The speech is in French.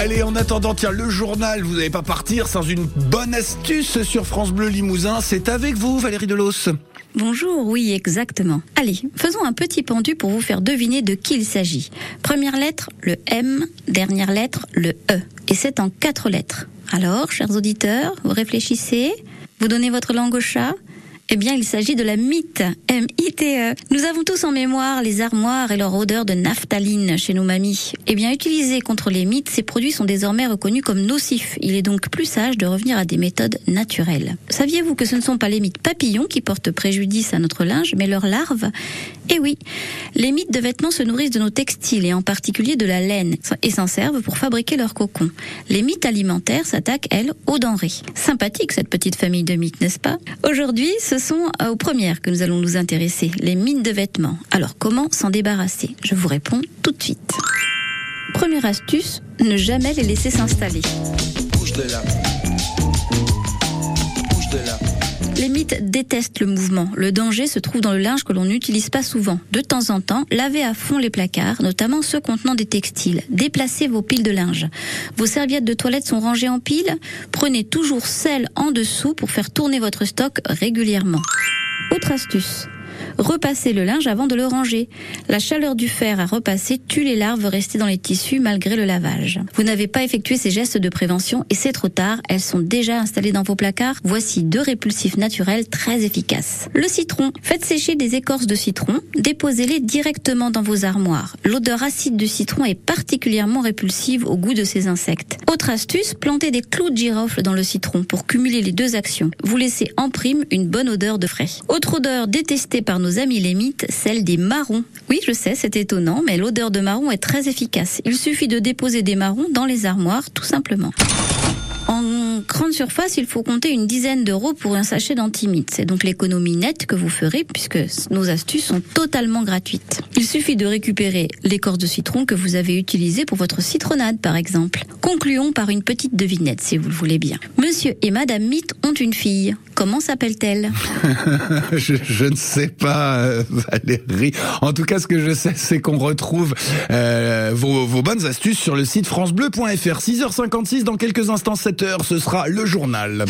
Allez, en attendant, tiens, le journal, vous n'allez pas partir sans une bonne astuce sur France Bleu Limousin. C'est avec vous, Valérie Delos. Bonjour, oui, exactement. Allez, faisons un petit pendu pour vous faire deviner de qui il s'agit. Première lettre, le M, dernière lettre, le E. Et c'est en quatre lettres. Alors, chers auditeurs, vous réfléchissez, vous donnez votre langue au chat eh bien, il s'agit de la mythe, M-I-T-E. Nous avons tous en mémoire les armoires et leur odeur de naphtaline chez nos mamies. Eh bien, utilisés contre les mythes, ces produits sont désormais reconnus comme nocifs. Il est donc plus sage de revenir à des méthodes naturelles. Saviez-vous que ce ne sont pas les mythes papillons qui portent préjudice à notre linge, mais leurs larves Eh oui, les mythes de vêtements se nourrissent de nos textiles et en particulier de la laine et s'en servent pour fabriquer leurs cocons. Les mythes alimentaires s'attaquent, elles, aux denrées. Sympathique cette petite famille de mythes, n'est-ce pas? Sont euh, aux premières que nous allons nous intéresser, les mines de vêtements. Alors comment s'en débarrasser? Je vous réponds tout de suite. Première astuce, ne jamais les laisser s'installer. Les mythes détestent le mouvement. Le danger se trouve dans le linge que l'on n'utilise pas souvent. De temps en temps, lavez à fond les placards, notamment ceux contenant des textiles. Déplacez vos piles de linge. Vos serviettes de toilette sont rangées en piles. Prenez toujours celles en dessous pour faire tourner votre stock régulièrement. Autre astuce. Repassez le linge avant de le ranger. La chaleur du fer à repasser tue les larves restées dans les tissus malgré le lavage. Vous n'avez pas effectué ces gestes de prévention et c'est trop tard, elles sont déjà installées dans vos placards. Voici deux répulsifs naturels très efficaces. Le citron. Faites sécher des écorces de citron, déposez-les directement dans vos armoires. L'odeur acide du citron est particulièrement répulsive au goût de ces insectes. Autre astuce, plantez des clous de girofle dans le citron pour cumuler les deux actions. Vous laissez en prime une bonne odeur de frais. Autre odeur détestée par nos amis les mythes, celle des marrons. Oui, je sais, c'est étonnant, mais l'odeur de marron est très efficace. Il suffit de déposer des marrons dans les armoires, tout simplement. En grande surface, il faut compter une dizaine d'euros pour un sachet d'antimite. C'est donc l'économie nette que vous ferez puisque nos astuces sont totalement gratuites. Il suffit de récupérer l'écorce de citron que vous avez utilisée pour votre citronnade, par exemple. Concluons par une petite devinette, si vous le voulez bien. Monsieur et Madame Mythe ont une fille. Comment s'appelle-t-elle? Je, ne sais pas, euh, Valérie. En tout cas, ce que je sais, c'est qu'on retrouve euh, vos, bonnes astuces sur le site francebleu.fr. 6h56 dans quelques instants, 7h, ce sera le journal.